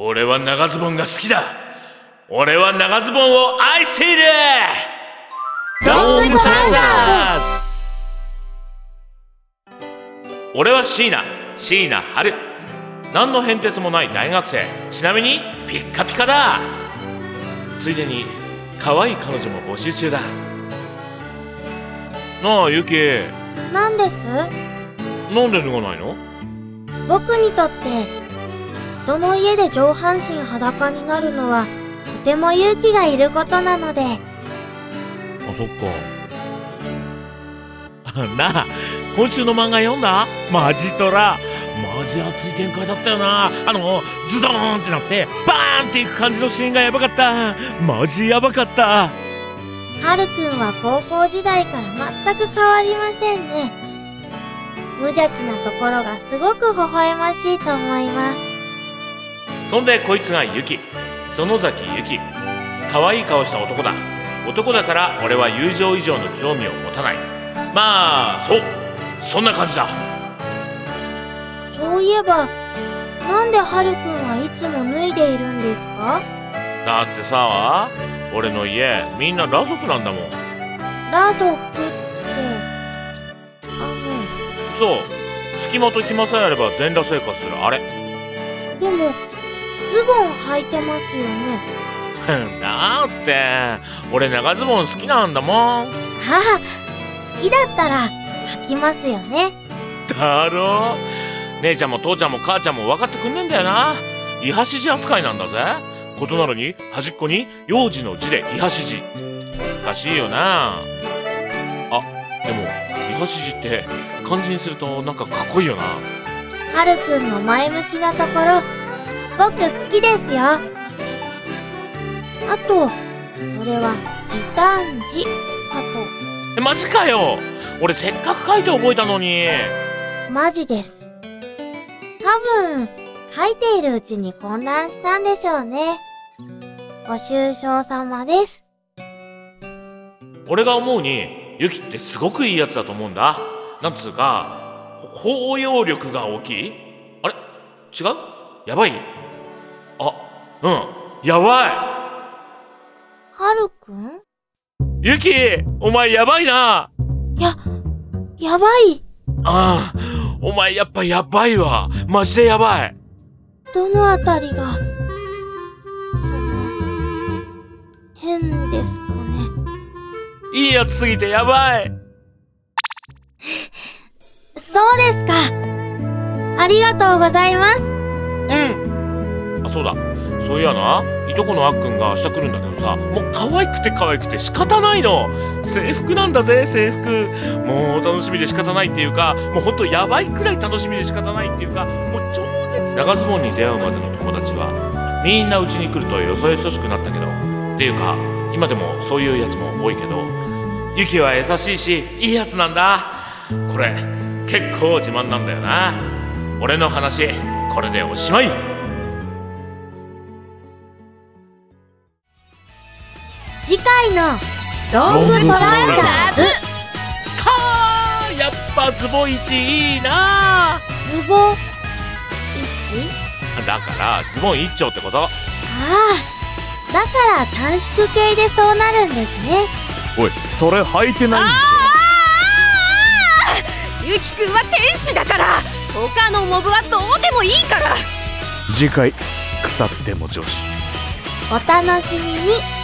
俺は長ズボンが好きだ。俺は長ズボンを愛している。ロングトラウザーズ。俺は椎名。椎名春。何の変哲もない大学生。ちなみにピッカピカだ。ついでに可愛い彼女も募集中だ。なあユキ。なんです？なんで脱がないの？僕にとって人の家で上半身裸になるのはとても勇気がいることなので。あそっか。なあ今週の漫画読んだ？マジトラ。マジ熱い展開だったよな。あのズドーンってなってバーンっていく感じのシーンがやばかった。マジやばかった。はるくんは高校時代から全く変わりませんね。無邪気なところがすごく微笑ましいと思いますそんでこいつがユキ。園崎ユキ。可愛い顔した男だ。男だから俺は友情以上の興味を持たない。まあそう。そんな感じだ。そういえばなんではるくんはいつも脱いでいるんですか？だってさ俺の家みんな裸族なんだもん。ラ族ってあそう。隙間と暇さえあれば全裸生活するあれ。のでもズボン履いてますよね。だって俺長ズボン好きなんだもん。ああ好きだったら履きますよね。だろ？姉ちゃんも父ちゃんも母ちゃんも分かってくんねえんだよな。イハシジ扱いなんだぜ。ことなのに端っこに幼児の字でイハシジ。おかしいよな。あでもイハシジって漢字にするとなんかかっこいいよな。はるくんの前向きなところ僕好きですよ。あとそれは異端児かえマジかよ。俺せっかく書いて覚えたのに。とマジです。多分書いているうちに混乱したんでしょうね。ご愁傷様です。俺が思うにユキってすごくいいやつだと思うんだ。なんつうか包容力が大きい？あれ？違う？やばい？あうん。やばはるくんいユキお前やばいな。や、やばい。ああお前やっぱやばいわ。マジでやばい。どのあたりが、その、変ですかね？いいやつすぎてやばい。そうですか。ありがとうございます。うん。あそうだそういやないとこのあっくんが明日来るんだけどさもう可愛くて可愛くて仕方ないの。制服なんだぜ制服。もう楽しみで仕方ないっていうかもうほんとやばいくらい楽しみで仕方ないっていうかもう超絶長ズボンに出会うまでの友達はみんなうちに来るとよそよそしくなったけど。っていうか今でもそういうやつも多いけどユキは優しいしいいやつなんだ。これ結構自慢なんだよな。俺の話これでおしまい。次回のロングトラウザーズ。かーやっぱズボン1いいな。ズボン 1? だからズボン一丁ってこと。ああ、だから短縮系でそうなるんですね。おいそれ履いてないんゆきくんは天使だから。他のモブはどうでもいいから。次回腐っても女子。お楽しみに。